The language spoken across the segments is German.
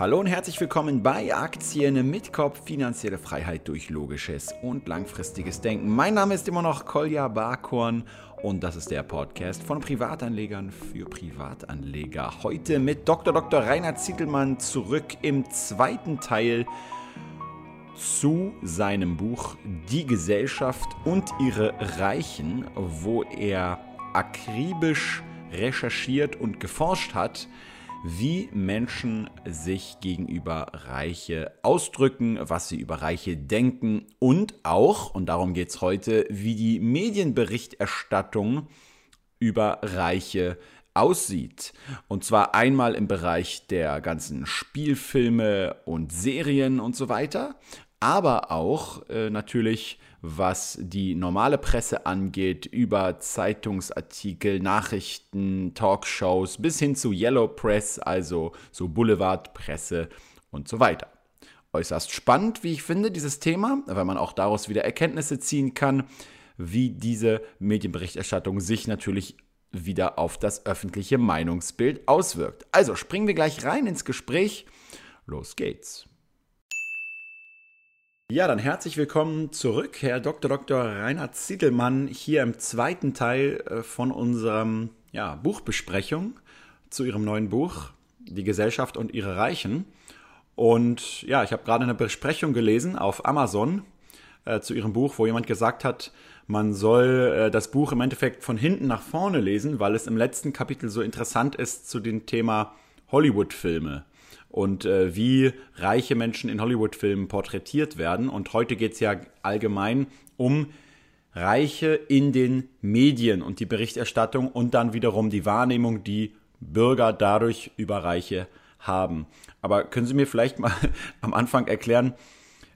Hallo und herzlich willkommen bei Aktien mit Kopf, finanzielle Freiheit durch logisches und langfristiges Denken. Mein Name ist immer noch Kolja Barkhorn und das ist der Podcast von Privatanlegern für Privatanleger. Heute mit Dr. Dr. Rainer Zittelmann zurück im zweiten Teil zu seinem Buch Die Gesellschaft und ihre Reichen, wo er akribisch recherchiert und geforscht hat, wie Menschen sich gegenüber Reiche ausdrücken, was sie über Reiche denken und auch, und darum geht es heute, wie die Medienberichterstattung über Reiche aussieht. Und zwar einmal im Bereich der ganzen Spielfilme und Serien und so weiter, aber auch äh, natürlich was die normale Presse angeht, über Zeitungsartikel, Nachrichten, Talkshows bis hin zu Yellow Press, also so Boulevardpresse und so weiter. Äußerst spannend, wie ich finde, dieses Thema, weil man auch daraus wieder Erkenntnisse ziehen kann, wie diese Medienberichterstattung sich natürlich wieder auf das öffentliche Meinungsbild auswirkt. Also springen wir gleich rein ins Gespräch. Los geht's. Ja, dann herzlich willkommen zurück, Herr Dr. Dr. Reinhard Ziedelmann, hier im zweiten Teil äh, von unserem ja, Buchbesprechung zu Ihrem neuen Buch, Die Gesellschaft und ihre Reichen. Und ja, ich habe gerade eine Besprechung gelesen auf Amazon äh, zu Ihrem Buch, wo jemand gesagt hat, man soll äh, das Buch im Endeffekt von hinten nach vorne lesen, weil es im letzten Kapitel so interessant ist zu dem Thema Hollywood-Filme und äh, wie reiche Menschen in Hollywood-Filmen porträtiert werden. Und heute geht es ja allgemein um Reiche in den Medien und die Berichterstattung und dann wiederum die Wahrnehmung, die Bürger dadurch über Reiche haben. Aber können Sie mir vielleicht mal am Anfang erklären,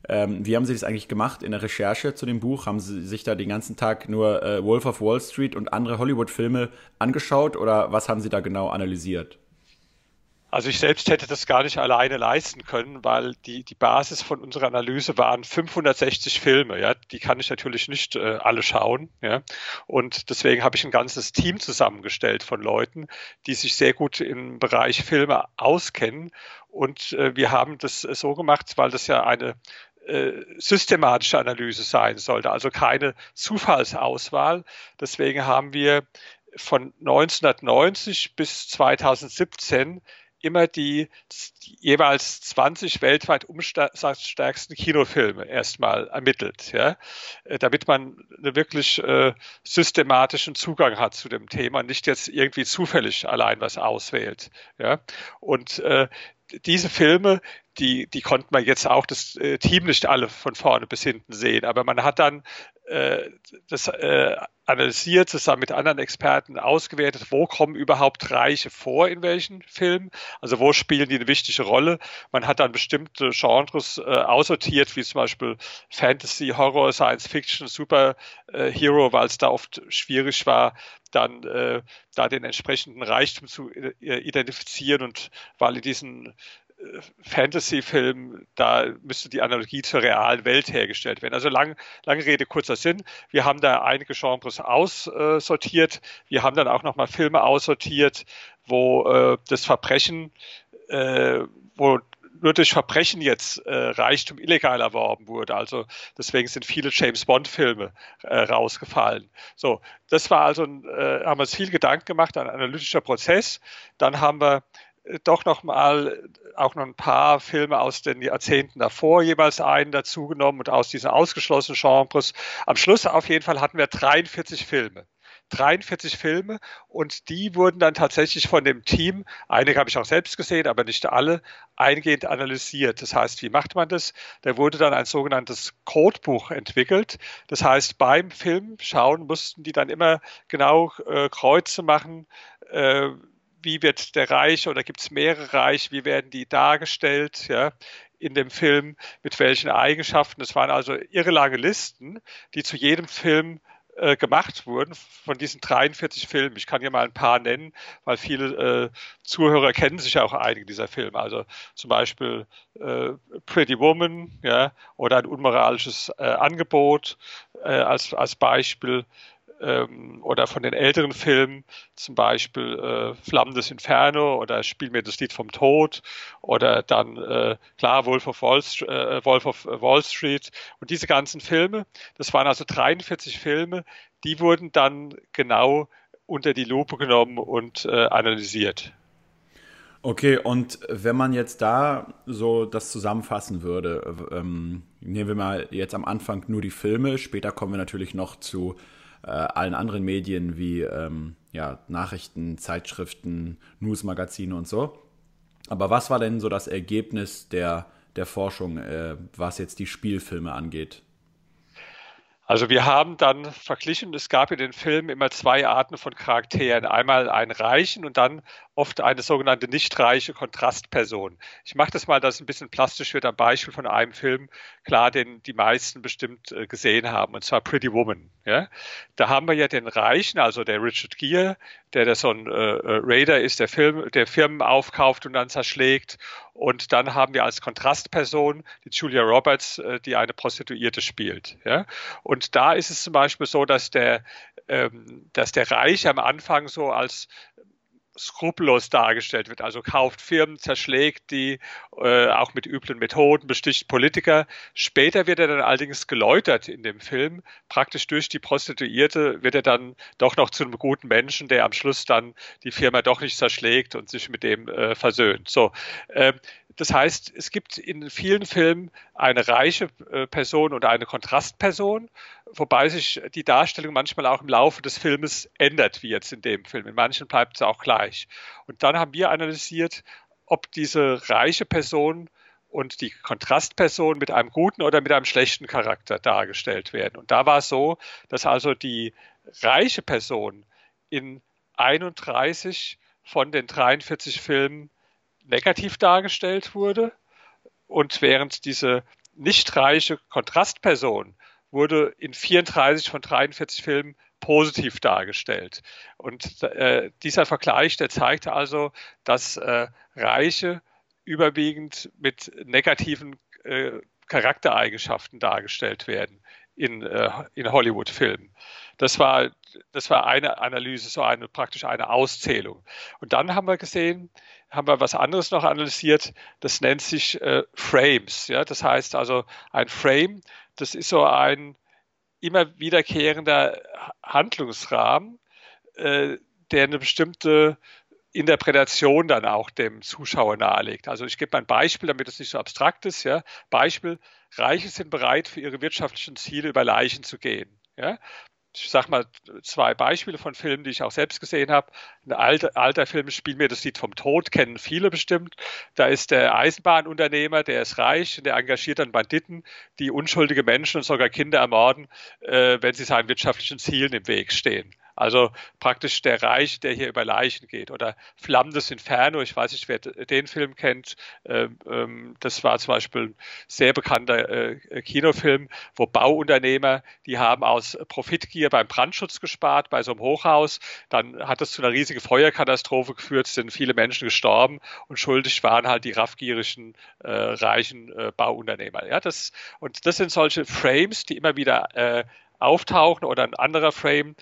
ähm, wie haben Sie das eigentlich gemacht in der Recherche zu dem Buch? Haben Sie sich da den ganzen Tag nur äh, Wolf of Wall Street und andere Hollywood-Filme angeschaut oder was haben Sie da genau analysiert? Also ich selbst hätte das gar nicht alleine leisten können, weil die, die Basis von unserer Analyse waren 560 Filme. Ja, die kann ich natürlich nicht äh, alle schauen. Ja, und deswegen habe ich ein ganzes Team zusammengestellt von Leuten, die sich sehr gut im Bereich Filme auskennen. Und äh, wir haben das äh, so gemacht, weil das ja eine äh, systematische Analyse sein sollte, also keine Zufallsauswahl. Deswegen haben wir von 1990 bis 2017 immer die, die jeweils 20 weltweit umsatzstärksten Kinofilme erstmal ermittelt, ja, äh, damit man einen wirklich äh, systematischen Zugang hat zu dem Thema, nicht jetzt irgendwie zufällig allein was auswählt, ja. Und äh, diese Filme, die, die konnte man jetzt auch das äh, Team nicht alle von vorne bis hinten sehen, aber man hat dann äh, das äh, analysiert, zusammen mit anderen Experten ausgewertet, wo kommen überhaupt Reiche vor in welchen Filmen, also wo spielen die eine wichtige Rolle. Man hat dann bestimmte Genres äh, aussortiert, wie zum Beispiel Fantasy, Horror, Science Fiction, Superhero, weil es da oft schwierig war, dann äh, da den entsprechenden Reichtum zu äh, identifizieren und weil in diesen Fantasy-Film, da müsste die Analogie zur realen Welt hergestellt werden. Also lang, lange Rede, kurzer Sinn. Wir haben da einige Genres aussortiert. Wir haben dann auch nochmal Filme aussortiert, wo äh, das Verbrechen, äh, wo nur durch Verbrechen jetzt äh, Reichtum illegal erworben wurde. Also deswegen sind viele James Bond-Filme äh, rausgefallen. So, das war also, ein, äh, haben wir uns viel Gedanken gemacht, ein analytischer Prozess. Dann haben wir doch noch mal auch noch ein paar Filme aus den Jahrzehnten davor jeweils einen dazugenommen und aus diesen ausgeschlossenen Genres. Am Schluss auf jeden Fall hatten wir 43 Filme. 43 Filme und die wurden dann tatsächlich von dem Team, einige habe ich auch selbst gesehen, aber nicht alle, eingehend analysiert. Das heißt, wie macht man das? Da wurde dann ein sogenanntes Codebuch entwickelt. Das heißt, beim Film schauen mussten die dann immer genau äh, Kreuze machen, äh, wie wird der Reich oder gibt es mehrere Reich, wie werden die dargestellt, ja, in dem Film, mit welchen Eigenschaften. Das waren also irre lange Listen, die zu jedem Film äh, gemacht wurden von diesen 43 Filmen. Ich kann hier mal ein paar nennen, weil viele äh, Zuhörer kennen sich ja auch einige dieser Filme. Also zum Beispiel äh, Pretty Woman, ja, oder ein unmoralisches äh, Angebot äh, als, als Beispiel ähm, oder von den älteren Filmen, zum Beispiel äh, Flammendes Inferno oder Spiel mir das Lied vom Tod oder dann äh, klar Wolf of, Wall, äh, Wolf of Wall Street und diese ganzen Filme, das waren also 43 Filme, die wurden dann genau unter die Lupe genommen und äh, analysiert. Okay, und wenn man jetzt da so das zusammenfassen würde, ähm, nehmen wir mal jetzt am Anfang nur die Filme, später kommen wir natürlich noch zu äh, allen anderen Medien wie ähm, ja, Nachrichten, Zeitschriften, Newsmagazine und so. Aber was war denn so das Ergebnis der, der Forschung, äh, was jetzt die Spielfilme angeht? Also wir haben dann verglichen, es gab in den Filmen immer zwei Arten von Charakteren. Einmal einen reichen und dann oft eine sogenannte nicht reiche Kontrastperson. Ich mache das mal, dass es ein bisschen plastisch wird am Beispiel von einem Film, klar, den die meisten bestimmt äh, gesehen haben, und zwar Pretty Woman. Ja? Da haben wir ja den Reichen, also der Richard Gere, der, der so ein äh, äh, Raider ist, der, Film, der Firmen aufkauft und dann zerschlägt. Und dann haben wir als Kontrastperson die Julia Roberts, äh, die eine Prostituierte spielt. Ja? Und da ist es zum Beispiel so, dass der, ähm, dass der Reiche am Anfang so als skrupellos dargestellt wird. Also kauft Firmen, zerschlägt die, äh, auch mit üblen Methoden, besticht Politiker. Später wird er dann allerdings geläutert in dem Film. Praktisch durch die Prostituierte wird er dann doch noch zu einem guten Menschen, der am Schluss dann die Firma doch nicht zerschlägt und sich mit dem äh, versöhnt. So, äh, das heißt, es gibt in vielen Filmen eine reiche äh, Person und eine Kontrastperson, wobei sich die Darstellung manchmal auch im Laufe des Filmes ändert, wie jetzt in dem Film. In manchen bleibt es auch gleich. Und dann haben wir analysiert, ob diese reiche Person und die Kontrastperson mit einem guten oder mit einem schlechten Charakter dargestellt werden. Und da war es so, dass also die reiche Person in 31 von den 43 Filmen negativ dargestellt wurde und während diese nicht reiche Kontrastperson wurde in 34 von 43 Filmen positiv dargestellt. Und äh, dieser Vergleich, der zeigte also, dass äh, Reiche überwiegend mit negativen äh, Charaktereigenschaften dargestellt werden in, äh, in Hollywood-Filmen. Das war, das war eine Analyse, so eine praktisch eine Auszählung. Und dann haben wir gesehen, haben wir was anderes noch analysiert, das nennt sich äh, Frames. Ja? Das heißt also, ein Frame, das ist so ein immer wiederkehrender Handlungsrahmen, äh, der eine bestimmte Interpretation dann auch dem Zuschauer nahelegt. Also ich gebe mal ein Beispiel, damit es nicht so abstrakt ist. Ja. Beispiel, Reiche sind bereit, für ihre wirtschaftlichen Ziele über Leichen zu gehen. Ja ich sage mal zwei Beispiele von Filmen, die ich auch selbst gesehen habe. Ein alter, alter Film, Spiel mir das Lied vom Tod, kennen viele bestimmt. Da ist der Eisenbahnunternehmer, der ist reich, der engagiert dann Banditen, die unschuldige Menschen und sogar Kinder ermorden, äh, wenn sie seinen wirtschaftlichen Zielen im Weg stehen. Also praktisch der Reich, der hier über Leichen geht. Oder Flammendes Inferno, ich weiß nicht, wer den Film kennt. Ähm, ähm, das war zum Beispiel ein sehr bekannter äh, Kinofilm, wo Bauunternehmer, die haben aus Profitgier beim Brandschutz gespart, bei so einem Hochhaus. Dann hat es zu einer riesigen Feuerkatastrophe geführt, sind viele Menschen gestorben und schuldig waren halt die raffgierigen, äh, reichen äh, Bauunternehmer. Ja, das, und das sind solche Frames, die immer wieder auftauchen oder ein anderer Frame,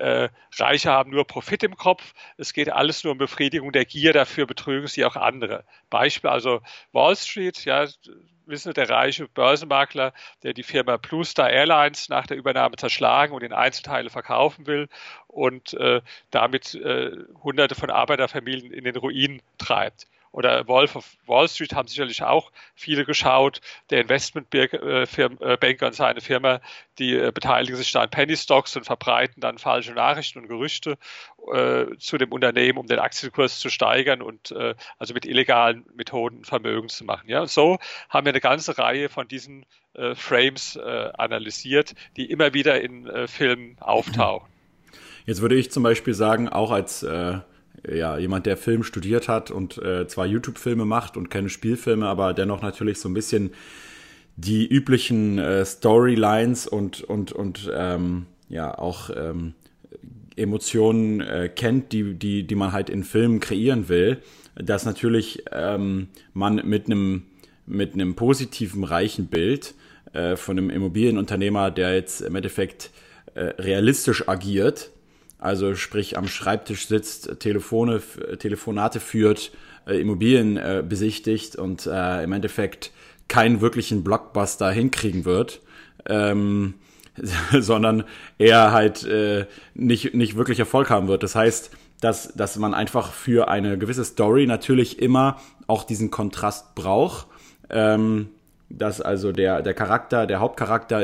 äh, Reiche haben nur Profit im Kopf. Es geht alles nur um Befriedigung der Gier, dafür betrügen sie auch andere. Beispiel also Wall Street, ja, wissen Sie, der reiche Börsenmakler, der die Firma Blue Star Airlines nach der Übernahme zerschlagen und in Einzelteile verkaufen will und äh, damit äh, Hunderte von Arbeiterfamilien in den Ruin treibt oder Wolf of Wall Street haben sicherlich auch viele geschaut. Der Investmentbanker äh, und seine Firma, die äh, beteiligen sich da an Penny Stocks und verbreiten dann falsche Nachrichten und Gerüchte äh, zu dem Unternehmen, um den Aktienkurs zu steigern und äh, also mit illegalen Methoden Vermögen zu machen. Ja, und so haben wir eine ganze Reihe von diesen äh, Frames äh, analysiert, die immer wieder in Filmen auftauchen. Jetzt würde ich zum Beispiel sagen, auch als ja, jemand, der Film studiert hat und äh, zwar YouTube-Filme macht und keine Spielfilme, aber dennoch natürlich so ein bisschen die üblichen äh, Storylines und, und, und ähm, ja, auch ähm, Emotionen äh, kennt, die, die, die man halt in Filmen kreieren will, dass natürlich ähm, man mit einem mit einem positiven, reichen Bild äh, von einem Immobilienunternehmer, der jetzt im Endeffekt äh, realistisch agiert, also sprich am Schreibtisch sitzt, Telefone, Telefonate führt, äh, Immobilien äh, besichtigt und äh, im Endeffekt keinen wirklichen Blockbuster hinkriegen wird, ähm, sondern er halt äh, nicht, nicht wirklich Erfolg haben wird. Das heißt, dass, dass man einfach für eine gewisse Story natürlich immer auch diesen Kontrast braucht. Ähm, dass also der, der Charakter, der Hauptcharakter,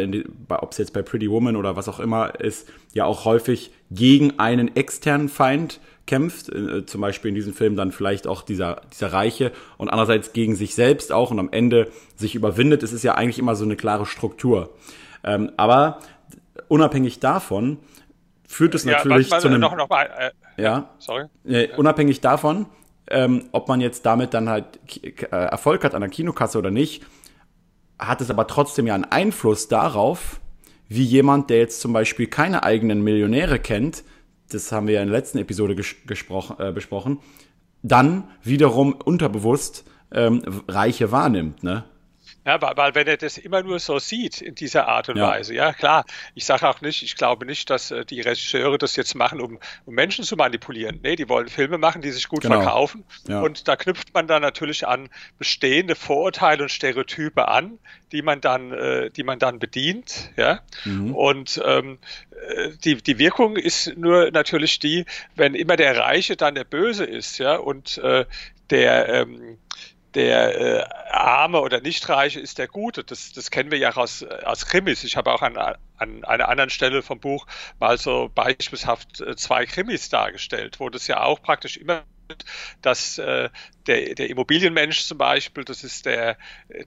ob es jetzt bei Pretty Woman oder was auch immer ist, ja auch häufig gegen einen externen Feind kämpft, äh, zum Beispiel in diesem Film dann vielleicht auch dieser, dieser Reiche und andererseits gegen sich selbst auch und am Ende sich überwindet. Es ist ja eigentlich immer so eine klare Struktur. Ähm, aber unabhängig davon führt es ja, natürlich zu einem... Noch, noch mal, äh, ja, sorry. Äh, unabhängig davon, ähm, ob man jetzt damit dann halt äh, Erfolg hat an der Kinokasse oder nicht, hat es aber trotzdem ja einen Einfluss darauf, wie jemand, der jetzt zum Beispiel keine eigenen Millionäre kennt, das haben wir ja in der letzten Episode ges gesprochen, äh, besprochen, dann wiederum unterbewusst ähm, Reiche wahrnimmt, ne? Ja, weil, weil wenn er das immer nur so sieht in dieser Art und ja. Weise, ja klar, ich sage auch nicht, ich glaube nicht, dass äh, die Regisseure das jetzt machen, um, um Menschen zu manipulieren. Nee, die wollen Filme machen, die sich gut genau. verkaufen. Ja. Und da knüpft man dann natürlich an bestehende Vorurteile und Stereotype an, die man dann, äh, die man dann bedient. Ja? Mhm. Und ähm, äh, die, die Wirkung ist nur natürlich die, wenn immer der Reiche dann der Böse ist, ja, und äh, der ähm, der äh, Arme oder Nichtreiche ist der Gute. Das, das kennen wir ja aus, aus Krimis. Ich habe auch an, an einer anderen Stelle vom Buch mal so beispielshaft äh, zwei Krimis dargestellt, wo das ja auch praktisch immer dass äh, der, der Immobilienmensch zum Beispiel, das ist der,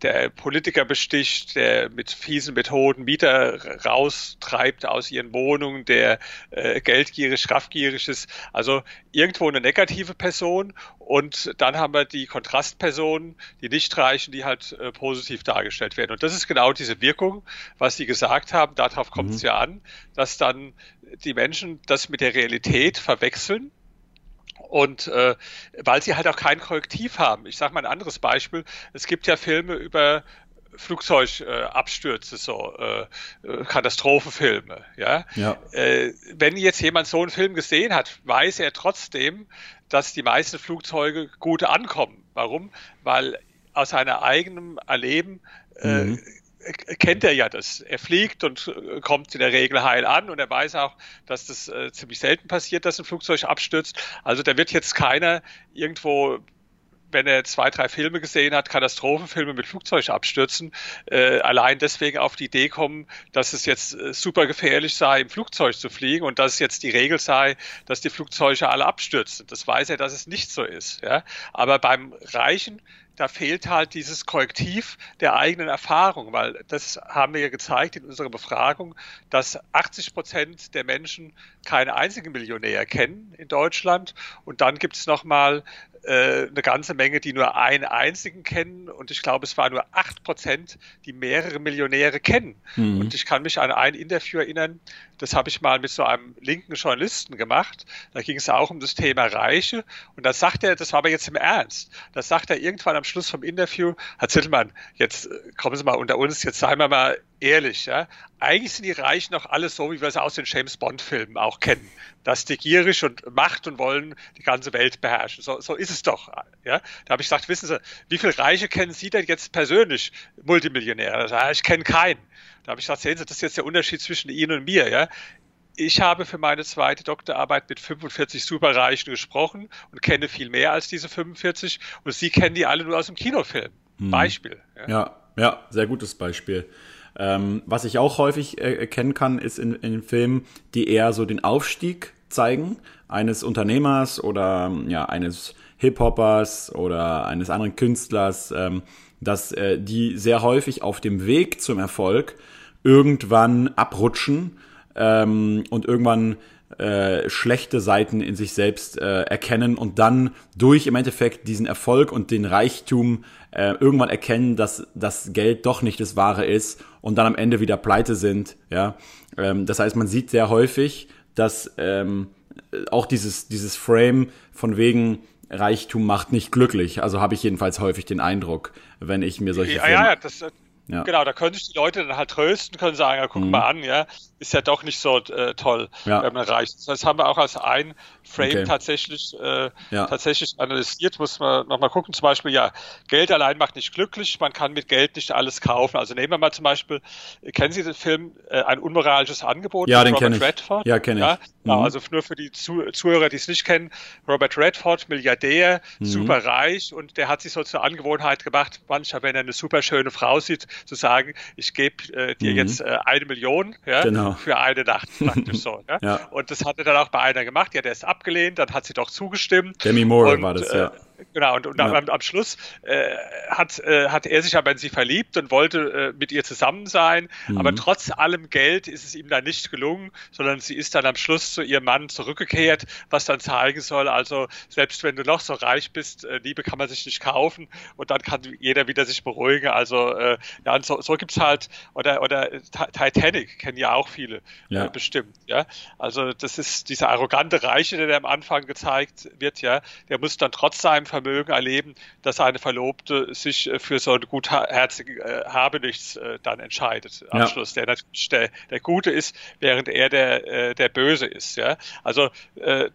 der Politiker besticht, der mit fiesen Methoden Mieter raustreibt aus ihren Wohnungen, der äh, geldgierig, raffgierig ist. Also irgendwo eine negative Person und dann haben wir die Kontrastpersonen, die Nichtreichen, die halt äh, positiv dargestellt werden. Und das ist genau diese Wirkung, was Sie gesagt haben, darauf kommt es mhm. ja an, dass dann die Menschen das mit der Realität verwechseln und äh, weil sie halt auch kein Korrektiv haben. Ich sage mal ein anderes Beispiel. Es gibt ja Filme über Flugzeugabstürze, äh, so äh, Katastrophenfilme. Ja? ja. Äh, wenn jetzt jemand so einen Film gesehen hat, weiß er trotzdem, dass die meisten Flugzeuge gut ankommen. Warum? Weil aus seinem eigenen Erleben äh, mhm kennt er ja das. Er fliegt und äh, kommt in der Regel heil an und er weiß auch, dass das äh, ziemlich selten passiert, dass ein Flugzeug abstürzt. Also da wird jetzt keiner irgendwo wenn er zwei, drei Filme gesehen hat, Katastrophenfilme mit Flugzeugabstürzen, äh, allein deswegen auf die Idee kommen, dass es jetzt äh, super gefährlich sei, im Flugzeug zu fliegen und dass es jetzt die Regel sei, dass die Flugzeuge alle abstürzen. Das weiß er, dass es nicht so ist. Ja? Aber beim Reichen da fehlt halt dieses Korrektiv der eigenen Erfahrung, weil das haben wir ja gezeigt in unserer Befragung, dass 80 Prozent der Menschen keine einzigen Millionär kennen in Deutschland. Und dann gibt es nochmal eine ganze Menge, die nur einen einzigen kennen und ich glaube, es waren nur 8 Prozent, die mehrere Millionäre kennen. Mhm. Und ich kann mich an ein Interview erinnern, das habe ich mal mit so einem linken Journalisten gemacht. Da ging es auch um das Thema Reiche. Und da sagt er, das war aber jetzt im Ernst, da sagt er irgendwann am Schluss vom Interview, Herr Zittelmann, jetzt äh, kommen Sie mal unter uns, jetzt seien wir mal ehrlich, ja. Eigentlich sind die Reichen noch alle so, wie wir es aus den James Bond-Filmen auch kennen. Dass die gierig und Macht und wollen die ganze Welt beherrschen. So, so ist es doch. Ja? Da habe ich gesagt, wissen Sie, wie viele Reiche kennen Sie denn jetzt persönlich, Multimillionäre? Da ich kenne keinen. Da habe ich gesagt, sehen Sie, das ist jetzt der Unterschied zwischen Ihnen und mir. Ja? Ich habe für meine zweite Doktorarbeit mit 45 Superreichen gesprochen und kenne viel mehr als diese 45 und Sie kennen die alle nur aus dem Kinofilm. Hm. Beispiel. Ja? ja, ja, sehr gutes Beispiel. Ähm, was ich auch häufig äh, erkennen kann, ist in, in Filmen, die eher so den Aufstieg zeigen. Eines Unternehmers oder ja eines Hip-Hoppers oder eines anderen Künstlers, ähm, dass äh, die sehr häufig auf dem Weg zum Erfolg irgendwann abrutschen ähm, und irgendwann äh, schlechte Seiten in sich selbst äh, erkennen und dann durch im Endeffekt diesen Erfolg und den Reichtum äh, irgendwann erkennen, dass das Geld doch nicht das Wahre ist und dann am Ende wieder pleite sind. Ja, ähm, das heißt, man sieht sehr häufig, dass ähm, auch dieses dieses Frame von wegen Reichtum macht nicht glücklich. Also habe ich jedenfalls häufig den Eindruck, wenn ich mir solche ja, Filme ja, das, Ja. Genau, da können sich die Leute dann halt trösten, können sagen, ja, guck mhm. mal an, ja, ist ja doch nicht so äh, toll, ja. wenn man reicht. Das haben wir auch als ein Frame okay. tatsächlich, äh, ja. tatsächlich analysiert, muss man nochmal gucken. Zum Beispiel, ja, Geld allein macht nicht glücklich, man kann mit Geld nicht alles kaufen. Also nehmen wir mal zum Beispiel, kennen Sie den Film äh, Ein unmoralisches Angebot? Ja, den kenne ich. Redford? Ja, kenne ich. Ja, genau, mhm. Also nur für die Zu Zuhörer, die es nicht kennen, Robert Redford, Milliardär, mhm. super reich und der hat sich so zur Angewohnheit gemacht, manchmal, wenn er eine super schöne Frau sieht, zu sagen, ich gebe äh, dir mhm. jetzt äh, eine Million ja, genau. für eine Nacht praktisch so. Ja? ja? Und das hat er dann auch bei einer gemacht. Ja, der ist abgelehnt, dann hat sie doch zugestimmt. Demi Moore und, war das, ja. Äh, Genau, und, und ja. am, am, Schluss äh, hat, äh, hat er sich aber in sie verliebt und wollte äh, mit ihr zusammen sein, mhm. aber trotz allem Geld ist es ihm dann nicht gelungen, sondern sie ist dann am Schluss zu ihrem Mann zurückgekehrt, was dann zeigen soll, also selbst wenn du noch so reich bist, äh, Liebe kann man sich nicht kaufen und dann kann jeder wieder sich beruhigen, also äh, ja, und so, so gibt es halt, oder, oder Titanic kennen ja auch viele äh, ja. bestimmt, ja, also das ist dieser arrogante Reiche, der am Anfang gezeigt wird, ja, der muss dann trotz seinem Vermögen erleben, dass seine Verlobte sich äh, für so einen gutherzigen äh, Habenichts äh, dann entscheidet am ja. Schluss, der natürlich der, der Gute ist, während er der, der Böse ist. Ja? Also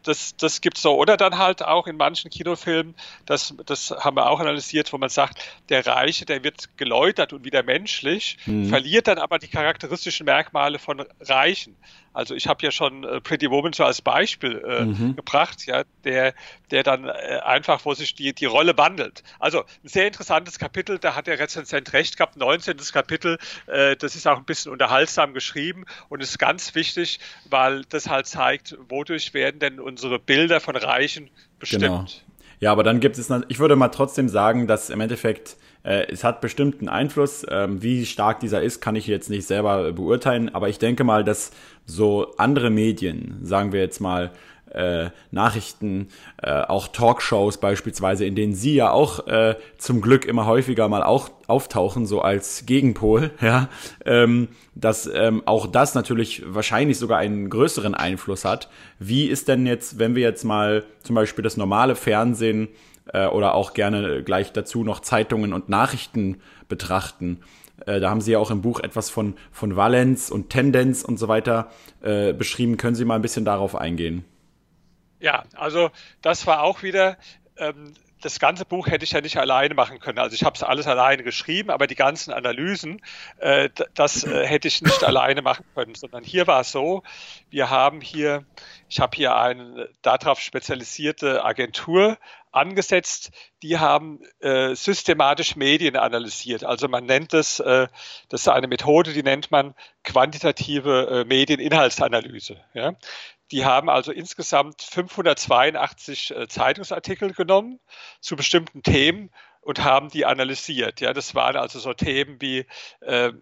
das, das gibt so. Oder dann halt auch in manchen Kinofilmen, das, das haben wir auch analysiert, wo man sagt, der Reiche, der wird geläutert und wieder menschlich, mhm. verliert dann aber die charakteristischen Merkmale von Reichen. Also ich habe ja schon Pretty Woman so als Beispiel äh, mhm. gebracht, ja, der, der dann äh, einfach, wo sich die, die Rolle wandelt. Also ein sehr interessantes Kapitel, da hat der Rezensent recht gehabt, 19. Kapitel, äh, das ist auch ein bisschen unterhaltsam geschrieben und ist ganz wichtig, weil das halt zeigt, wodurch werden denn unsere Bilder von Reichen bestimmt. Genau. Ja, aber dann gibt es, ich würde mal trotzdem sagen, dass im Endeffekt äh, es hat bestimmt einen Einfluss. Ähm, wie stark dieser ist, kann ich jetzt nicht selber beurteilen. Aber ich denke mal, dass so andere Medien, sagen wir jetzt mal, äh, Nachrichten, äh, auch Talkshows beispielsweise, in denen sie ja auch äh, zum Glück immer häufiger mal auch auftauchen, so als Gegenpol, ja, ähm, dass ähm, auch das natürlich wahrscheinlich sogar einen größeren Einfluss hat. Wie ist denn jetzt, wenn wir jetzt mal zum Beispiel das normale Fernsehen äh, oder auch gerne gleich dazu noch Zeitungen und Nachrichten betrachten. Äh, da haben Sie ja auch im Buch etwas von, von Valenz und Tendenz und so weiter äh, beschrieben. Können Sie mal ein bisschen darauf eingehen? Ja, also das war auch wieder ähm, das ganze Buch hätte ich ja nicht alleine machen können. Also ich habe es alles alleine geschrieben, aber die ganzen Analysen, äh, das äh, hätte ich nicht alleine machen können, sondern hier war es so, wir haben hier, ich habe hier eine darauf spezialisierte Agentur angesetzt, die haben äh, systematisch Medien analysiert. Also man nennt es, äh, das ist eine Methode, die nennt man quantitative äh, Medieninhaltsanalyse. Ja? Die haben also insgesamt 582 äh, Zeitungsartikel genommen zu bestimmten Themen und haben die analysiert. Ja, das waren also so Themen wie äh,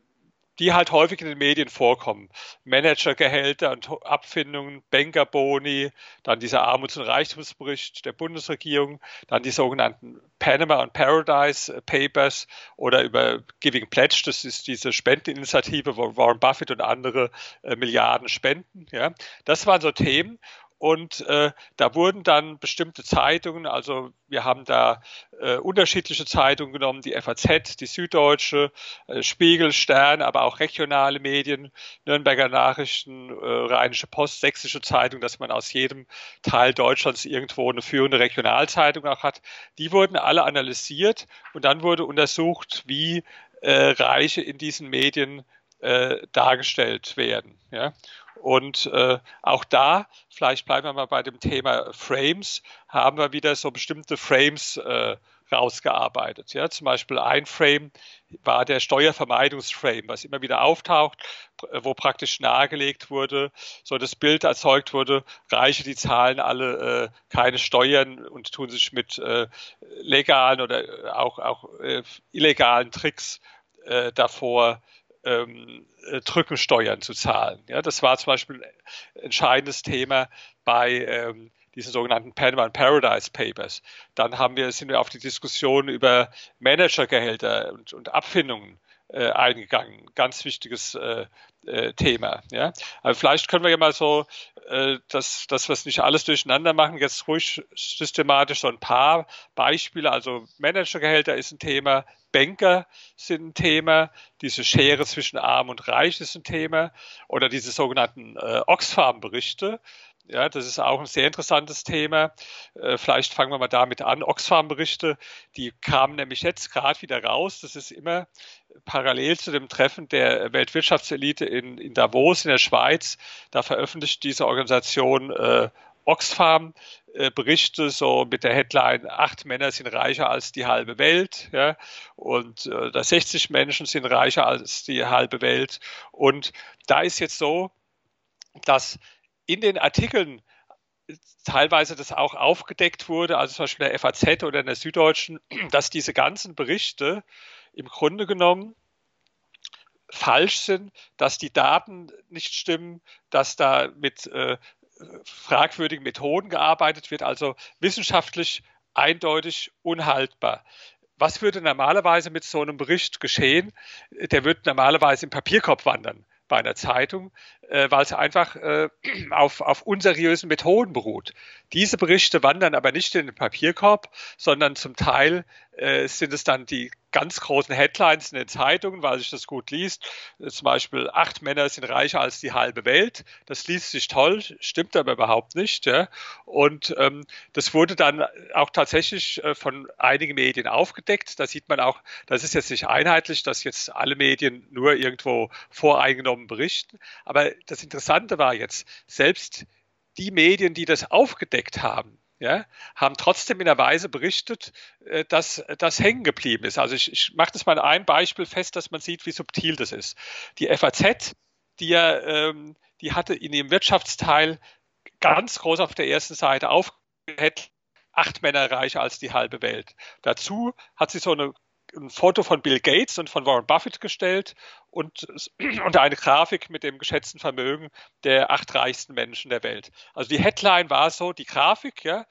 die halt häufig in den Medien vorkommen. Managergehälter und Abfindungen, Bankerboni, dann dieser Armuts- und Reichtumsbericht der Bundesregierung, dann die sogenannten Panama und Paradise Papers oder über Giving Pledge, das ist diese Spendeninitiative, wo Warren Buffett und andere äh, Milliarden spenden. Ja. Das waren so Themen und äh, da wurden dann bestimmte Zeitungen, also wir haben da äh, unterschiedliche Zeitungen genommen, die FAZ, die Süddeutsche, äh, Spiegel, Stern, aber auch regionale Medien, Nürnberger Nachrichten, äh, Rheinische Post, Sächsische Zeitung, dass man aus jedem Teil Deutschlands irgendwo eine führende Regionalzeitung auch hat. Die wurden alle analysiert und dann wurde untersucht, wie äh, Reiche in diesen Medien äh, dargestellt werden. Ja? Und äh, auch da, vielleicht bleiben wir mal bei dem Thema Frames, haben wir wieder so bestimmte Frames äh, rausgearbeitet. Ja, zum Beispiel ein Frame war der Steuervermeidungsframe, was immer wieder auftaucht, wo praktisch nahegelegt wurde, so das Bild erzeugt wurde, Reiche, die zahlen alle äh, keine Steuern und tun sich mit äh, legalen oder auch, auch äh, illegalen Tricks äh, davor ähm, äh, Drückensteuern zu zahlen. Ja, das war zum Beispiel ein entscheidendes Thema bei ähm, diesen sogenannten Panama Paradise Papers. Dann haben wir, sind wir auf die Diskussion über Managergehälter und, und Abfindungen äh, eingegangen. Ganz wichtiges äh, äh, Thema. Ja? Aber vielleicht können wir ja mal so, äh, dass, dass wir es nicht alles durcheinander machen, jetzt ruhig systematisch so ein paar Beispiele. Also Managergehälter ist ein Thema, Banker sind ein Thema, diese Schere zwischen Arm und Reich ist ein Thema oder diese sogenannten äh, Oxfam-Berichte. Ja, das ist auch ein sehr interessantes Thema. Äh, vielleicht fangen wir mal damit an. Oxfam-Berichte, die kamen nämlich jetzt gerade wieder raus. Das ist immer parallel zu dem Treffen der Weltwirtschaftselite in, in Davos in der Schweiz. Da veröffentlicht diese Organisation äh, Oxfam äh, Berichte so mit der Headline acht Männer sind reicher als die halbe Welt ja, und äh, 60 Menschen sind reicher als die halbe Welt und da ist jetzt so, dass in den Artikeln teilweise das auch aufgedeckt wurde, also zum Beispiel in der FAZ oder in der Süddeutschen, dass diese ganzen Berichte im Grunde genommen falsch sind, dass die Daten nicht stimmen, dass da mit äh, fragwürdigen Methoden gearbeitet wird, also wissenschaftlich eindeutig unhaltbar. Was würde normalerweise mit so einem Bericht geschehen? Der würde normalerweise im Papierkorb wandern bei einer Zeitung, äh, weil es einfach äh, auf, auf unseriösen Methoden beruht. Diese Berichte wandern aber nicht in den Papierkorb, sondern zum Teil äh, sind es dann die ganz großen Headlines in den Zeitungen, weil sich das gut liest. Zum Beispiel, acht Männer sind reicher als die halbe Welt. Das liest sich toll, stimmt aber überhaupt nicht. Ja. Und ähm, das wurde dann auch tatsächlich äh, von einigen Medien aufgedeckt. Da sieht man auch, das ist jetzt nicht einheitlich, dass jetzt alle Medien nur irgendwo voreingenommen berichten. Aber das Interessante war jetzt, selbst die Medien, die das aufgedeckt haben, ja, haben trotzdem in der Weise berichtet, äh, dass das hängen geblieben ist. Also ich, ich mache das mal in einem Beispiel fest, dass man sieht, wie subtil das ist. Die FAZ, die ja, ähm, die hatte in ihrem Wirtschaftsteil ganz groß auf der ersten Seite aufgehört, acht Männer reicher als die halbe Welt. Dazu hat sie so eine ein Foto von Bill Gates und von Warren Buffett gestellt und, und eine Grafik mit dem geschätzten Vermögen der acht reichsten Menschen der Welt. Also die Headline war so, die Grafik, ja,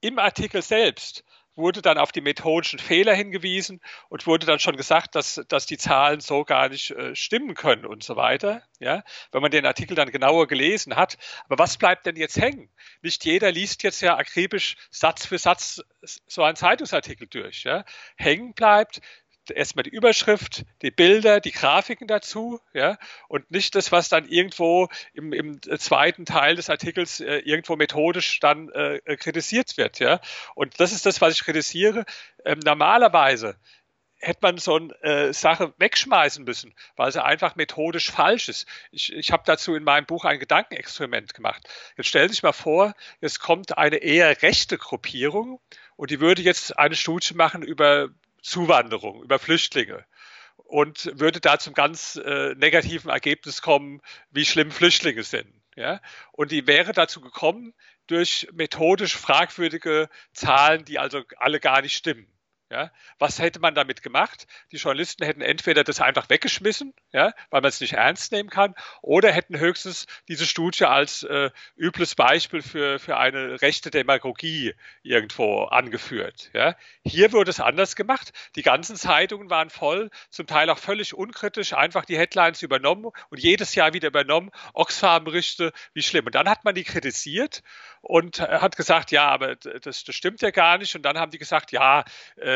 im Artikel selbst wurde dann auf die methodischen Fehler hingewiesen und wurde dann schon gesagt, dass, dass die Zahlen so gar nicht äh, stimmen können und so weiter. Ja, wenn man den Artikel dann genauer gelesen hat. Aber was bleibt denn jetzt hängen? Nicht jeder liest jetzt ja akribisch Satz für Satz so einen Zeitungsartikel durch. Ja. Hängen bleibt, erstmal die Überschrift, die Bilder, die Grafiken dazu, ja, und nicht das, was dann irgendwo im, im zweiten Teil des Artikels äh, irgendwo methodisch dann äh, kritisiert wird, ja. Und das ist das, was ich kritisiere. Ähm, normalerweise hätte man so eine äh, Sache wegschmeißen müssen, weil sie einfach methodisch falsch ist. Ich, ich habe dazu in meinem Buch ein Gedankenexperiment gemacht. Jetzt stellen Sie sich mal vor, es kommt eine eher rechte Gruppierung und die würde jetzt eine Studie machen über Zuwanderung, über Flüchtlinge und würde da zum ganz äh, negativen Ergebnis kommen, wie schlimm Flüchtlinge sind. Ja? Und die wäre dazu gekommen durch methodisch fragwürdige Zahlen, die also alle gar nicht stimmen. Ja, was hätte man damit gemacht? Die Journalisten hätten entweder das einfach weggeschmissen, ja, weil man es nicht ernst nehmen kann, oder hätten höchstens diese Studie als äh, übles Beispiel für, für eine rechte Demagogie irgendwo angeführt. Ja. Hier wurde es anders gemacht. Die ganzen Zeitungen waren voll, zum Teil auch völlig unkritisch, einfach die Headlines übernommen und jedes Jahr wieder übernommen, Oxfam-Berichte, wie schlimm. Und dann hat man die kritisiert und hat gesagt, ja, aber das, das stimmt ja gar nicht. Und dann haben die gesagt, ja, äh,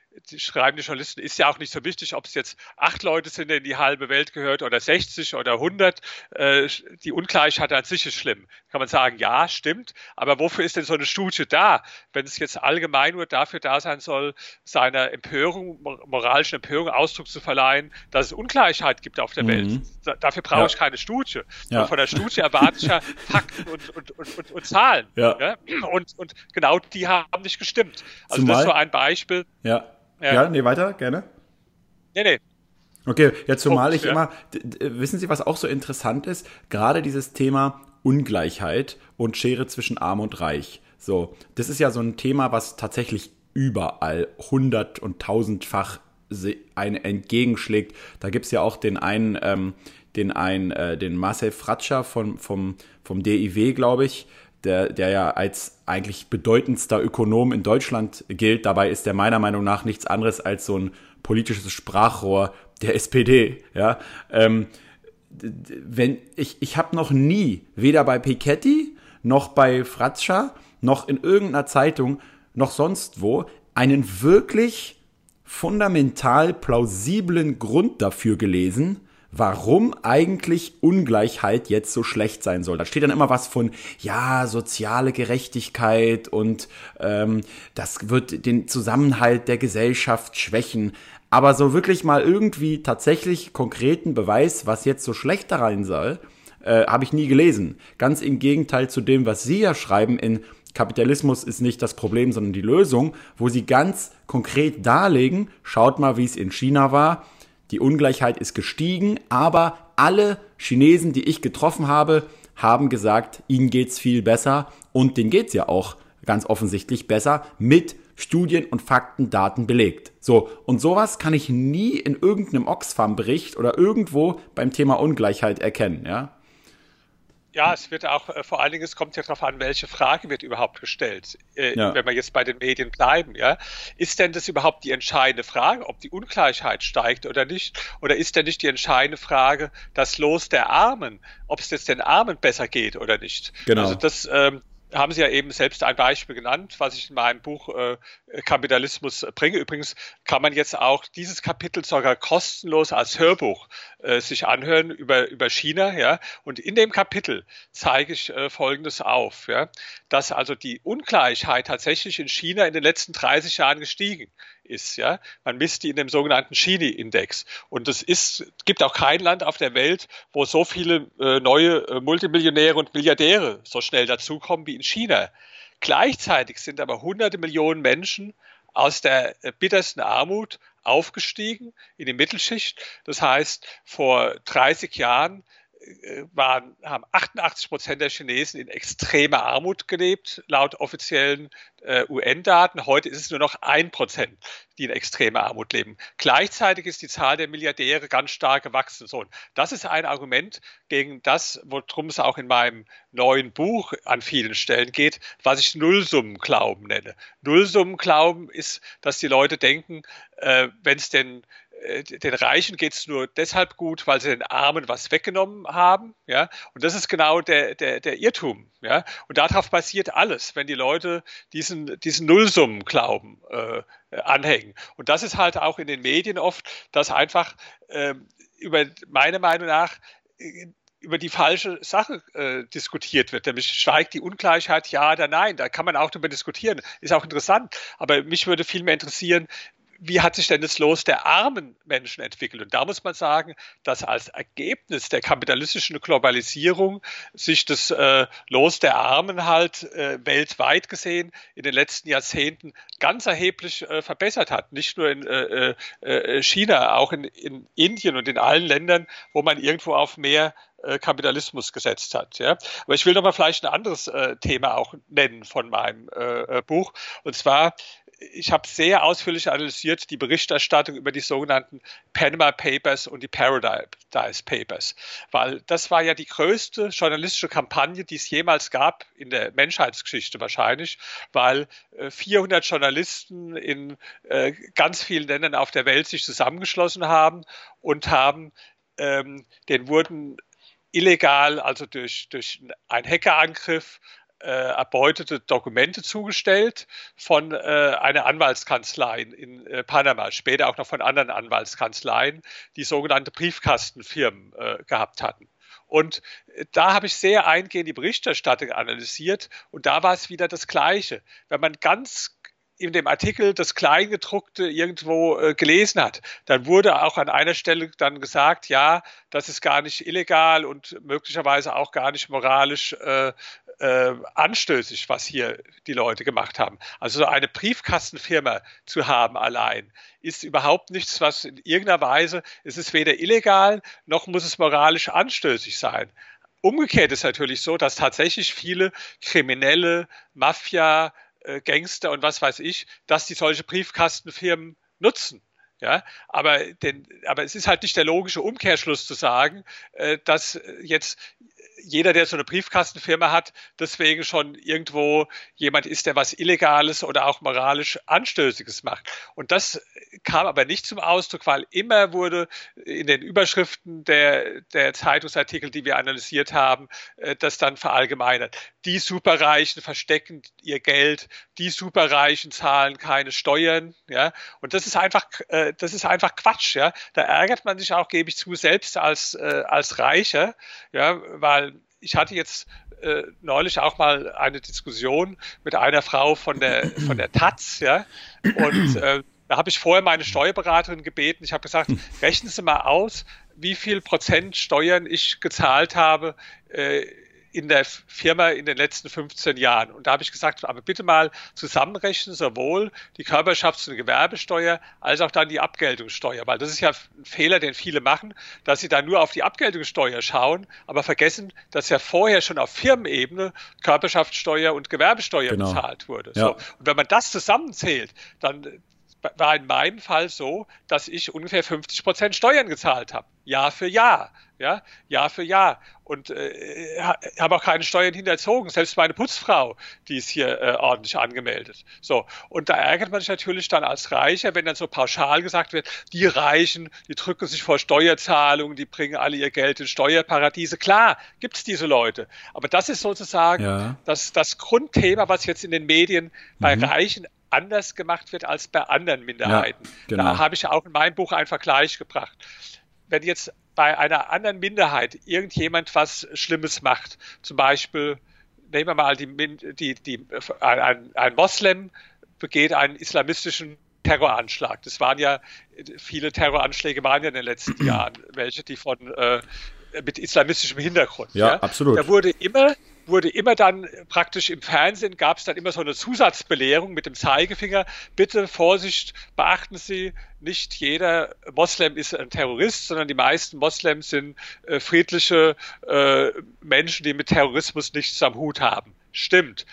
die schreiben die Journalisten, ist ja auch nicht so wichtig, ob es jetzt acht Leute sind, in die halbe Welt gehört oder 60 oder 100. Äh, die Ungleichheit an sich ist schlimm. Kann man sagen, ja, stimmt. Aber wofür ist denn so eine Studie da, wenn es jetzt allgemein nur dafür da sein soll, seiner Empörung, moralischen Empörung Ausdruck zu verleihen, dass es Ungleichheit gibt auf der mhm. Welt? dafür brauche ja. ich keine Studie. Ja. von der Studie erwarte ich ja Fakten und, und, und, und Zahlen. Ja. ja. Und, und genau die haben nicht gestimmt. Also Zumal, das ist so ein Beispiel. Ja. Ja, ja nee, weiter, gerne. Nee, nee. Okay, ja, zumal ich immer, wissen Sie, was auch so interessant ist? Gerade dieses Thema Ungleichheit und Schere zwischen Arm und Reich. So, das ist ja so ein Thema, was tatsächlich überall hundert- und tausendfach ein entgegenschlägt. Da gibt es ja auch den einen, ähm, den einen, äh, den Marcel Fratscher von, vom, vom DIW, glaube ich, der, der ja als eigentlich bedeutendster Ökonom in Deutschland gilt. Dabei ist er meiner Meinung nach nichts anderes als so ein politisches Sprachrohr der SPD. Ja, ähm, wenn ich, ich habe noch nie, weder bei Piketty noch bei Fratscha, noch in irgendeiner Zeitung, noch sonst wo, einen wirklich fundamental plausiblen Grund dafür gelesen, warum eigentlich Ungleichheit jetzt so schlecht sein soll. Da steht dann immer was von, ja, soziale Gerechtigkeit und ähm, das wird den Zusammenhalt der Gesellschaft schwächen. Aber so wirklich mal irgendwie tatsächlich konkreten Beweis, was jetzt so schlecht da rein soll, äh, habe ich nie gelesen. Ganz im Gegenteil zu dem, was Sie ja schreiben in Kapitalismus ist nicht das Problem, sondern die Lösung, wo Sie ganz konkret darlegen, schaut mal, wie es in China war. Die Ungleichheit ist gestiegen, aber alle Chinesen, die ich getroffen habe, haben gesagt, ihnen geht's viel besser und denen geht's ja auch ganz offensichtlich besser mit Studien und Fakten, Daten belegt. So, und sowas kann ich nie in irgendeinem Oxfam-Bericht oder irgendwo beim Thema Ungleichheit erkennen, ja. Ja, es wird auch, äh, vor allen Dingen, es kommt ja darauf an, welche Frage wird überhaupt gestellt. Äh, ja. Wenn wir jetzt bei den Medien bleiben, ja. Ist denn das überhaupt die entscheidende Frage, ob die Ungleichheit steigt oder nicht? Oder ist denn nicht die entscheidende Frage, das Los der Armen, ob es jetzt den Armen besser geht oder nicht? Genau. Also das, ähm, haben Sie ja eben selbst ein Beispiel genannt, was ich in meinem Buch äh, Kapitalismus bringe. Übrigens kann man jetzt auch dieses Kapitel sogar kostenlos als Hörbuch äh, sich anhören über, über China. Ja? Und in dem Kapitel zeige ich äh, Folgendes auf, ja? dass also die Ungleichheit tatsächlich in China in den letzten 30 Jahren gestiegen ist. Ja? Man misst die in dem sogenannten Gini-Index. Und es gibt auch kein Land auf der Welt, wo so viele äh, neue äh, Multimillionäre und Milliardäre so schnell dazukommen wie in China. Gleichzeitig sind aber hunderte Millionen Menschen aus der äh, bittersten Armut aufgestiegen in die Mittelschicht. Das heißt, vor 30 Jahren waren, haben 88 Prozent der Chinesen in extremer Armut gelebt, laut offiziellen äh, UN-Daten. Heute ist es nur noch ein Prozent, die in extremer Armut leben. Gleichzeitig ist die Zahl der Milliardäre ganz stark gewachsen. So, das ist ein Argument gegen das, worum es auch in meinem neuen Buch an vielen Stellen geht, was ich Nullsummenglauben nenne. Nullsummenglauben ist, dass die Leute denken, äh, wenn es denn äh, den Reichen geht es nur deshalb gut, weil sie den Armen was weggenommen haben. Ja? Und das ist genau der, der, der Irrtum. Ja? Und darauf basiert alles, wenn die Leute diesen, diesen Nullsummenglauben äh, anhängen. Und das ist halt auch in den Medien oft, dass einfach äh, über meiner Meinung nach äh, über die falsche Sache äh, diskutiert wird. Nämlich steigt die Ungleichheit, ja oder nein. Da kann man auch darüber diskutieren. Ist auch interessant. Aber mich würde viel mehr interessieren, wie hat sich denn das Los der armen Menschen entwickelt? Und da muss man sagen, dass als Ergebnis der kapitalistischen Globalisierung sich das äh, Los der Armen halt äh, weltweit gesehen in den letzten Jahrzehnten ganz erheblich äh, verbessert hat. Nicht nur in äh, äh, äh, China, auch in, in Indien und in allen Ländern, wo man irgendwo auf mehr Kapitalismus gesetzt hat. Ja. Aber ich will noch mal vielleicht ein anderes Thema auch nennen von meinem Buch. Und zwar ich habe sehr ausführlich analysiert die Berichterstattung über die sogenannten Panama Papers und die Paradise Papers, weil das war ja die größte journalistische Kampagne, die es jemals gab in der Menschheitsgeschichte wahrscheinlich, weil 400 äh, Journalisten in äh, ganz vielen Ländern auf der Welt sich zusammengeschlossen haben und haben, ähm, den wurden illegal, also durch, durch einen Hackerangriff, äh, erbeutete Dokumente zugestellt von äh, einer Anwaltskanzlei in äh, Panama, später auch noch von anderen Anwaltskanzleien, die sogenannte Briefkastenfirmen äh, gehabt hatten. Und äh, da habe ich sehr eingehend die Berichterstattung analysiert und da war es wieder das Gleiche. Wenn man ganz in dem Artikel das Kleingedruckte irgendwo äh, gelesen hat, dann wurde auch an einer Stelle dann gesagt, ja, das ist gar nicht illegal und möglicherweise auch gar nicht moralisch äh, äh, anstößig, was hier die Leute gemacht haben. Also so eine Briefkastenfirma zu haben allein ist überhaupt nichts, was in irgendeiner Weise, es ist weder illegal noch muss es moralisch anstößig sein. Umgekehrt ist natürlich so, dass tatsächlich viele Kriminelle, Mafia, äh, Gangster und was weiß ich, dass die solche Briefkastenfirmen nutzen. Ja, aber, den, aber es ist halt nicht der logische Umkehrschluss zu sagen, äh, dass jetzt jeder, der so eine Briefkastenfirma hat, deswegen schon irgendwo jemand ist, der was Illegales oder auch moralisch Anstößiges macht. Und das kam aber nicht zum Ausdruck, weil immer wurde in den Überschriften der, der Zeitungsartikel, die wir analysiert haben, äh, das dann verallgemeinert. Die Superreichen verstecken ihr Geld, die Superreichen zahlen keine Steuern, ja. Und das ist einfach, äh, das ist einfach Quatsch, ja. Da ärgert man sich auch, gebe ich zu, selbst als, äh, als Reicher, ja, weil ich hatte jetzt äh, neulich auch mal eine Diskussion mit einer Frau von der, von der Taz, ja, und äh, da habe ich vorher meine Steuerberaterin gebeten. Ich habe gesagt, rechnen Sie mal aus, wie viel Prozent Steuern ich gezahlt habe äh, in der Firma in den letzten 15 Jahren. Und da habe ich gesagt, aber bitte mal zusammenrechnen, sowohl die Körperschafts- und Gewerbesteuer als auch dann die Abgeltungssteuer. Weil das ist ja ein Fehler, den viele machen, dass sie da nur auf die Abgeltungssteuer schauen, aber vergessen, dass ja vorher schon auf Firmenebene Körperschaftssteuer und Gewerbesteuer genau. bezahlt wurde. Ja. So. Und wenn man das zusammenzählt, dann war in meinem Fall so, dass ich ungefähr 50 Prozent Steuern gezahlt habe, Jahr für Jahr, ja, Jahr für Jahr und äh, habe auch keine Steuern hinterzogen. Selbst meine Putzfrau, die ist hier äh, ordentlich angemeldet. So und da ärgert man sich natürlich dann als Reicher, wenn dann so pauschal gesagt wird, die Reichen, die drücken sich vor Steuerzahlungen, die bringen alle ihr Geld in Steuerparadiese. Klar, gibt es diese Leute, aber das ist sozusagen ja. das, das Grundthema, was jetzt in den Medien bei mhm. Reichen anders gemacht wird als bei anderen Minderheiten. Ja, genau. Da habe ich auch in meinem Buch einen Vergleich gebracht. Wenn jetzt bei einer anderen Minderheit irgendjemand was Schlimmes macht, zum Beispiel, nehmen wir mal die, die, die, ein, ein Moslem begeht einen islamistischen Terroranschlag. Das waren ja, viele Terroranschläge waren ja in den letzten Jahren, welche die von äh, mit islamistischem Hintergrund. Ja, ja, absolut. Da wurde immer wurde immer dann praktisch im Fernsehen gab es dann immer so eine Zusatzbelehrung mit dem Zeigefinger. Bitte Vorsicht, beachten Sie, nicht jeder Moslem ist ein Terrorist, sondern die meisten Moslems sind äh, friedliche äh, Menschen, die mit Terrorismus nichts am Hut haben. Stimmt.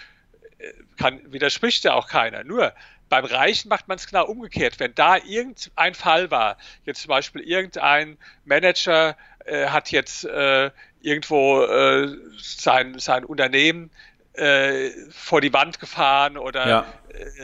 Äh, kann, widerspricht ja auch keiner. Nur beim Reichen macht man es genau umgekehrt. Wenn da irgendein Fall war, jetzt zum Beispiel irgendein Manager äh, hat jetzt äh, irgendwo äh, sein, sein Unternehmen äh, vor die Wand gefahren oder ja.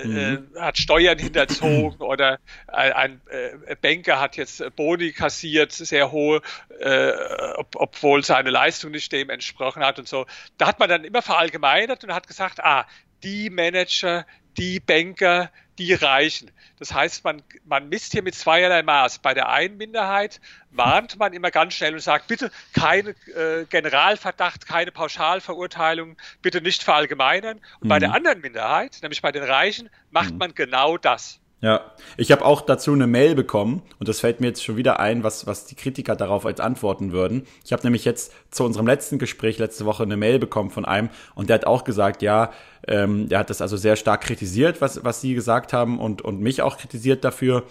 äh, mhm. hat Steuern hinterzogen oder ein, ein äh, Banker hat jetzt Boni kassiert, sehr hohe, äh, ob, obwohl seine Leistung nicht dem entsprochen hat und so. Da hat man dann immer verallgemeinert und hat gesagt, ah, die Manager, die Banker, die Reichen. Das heißt, man, man misst hier mit zweierlei Maß. Bei der einen Minderheit warnt man immer ganz schnell und sagt, bitte keine äh, Generalverdacht, keine Pauschalverurteilung, bitte nicht verallgemeinern. Und mhm. bei der mhm. anderen Minderheit, nämlich bei den Reichen, macht mhm. man genau das. Ja, ich habe auch dazu eine Mail bekommen und das fällt mir jetzt schon wieder ein, was, was die Kritiker darauf als antworten würden. Ich habe nämlich jetzt zu unserem letzten Gespräch letzte Woche eine Mail bekommen von einem und der hat auch gesagt, ja, ähm, der hat das also sehr stark kritisiert, was, was sie gesagt haben und, und mich auch kritisiert dafür.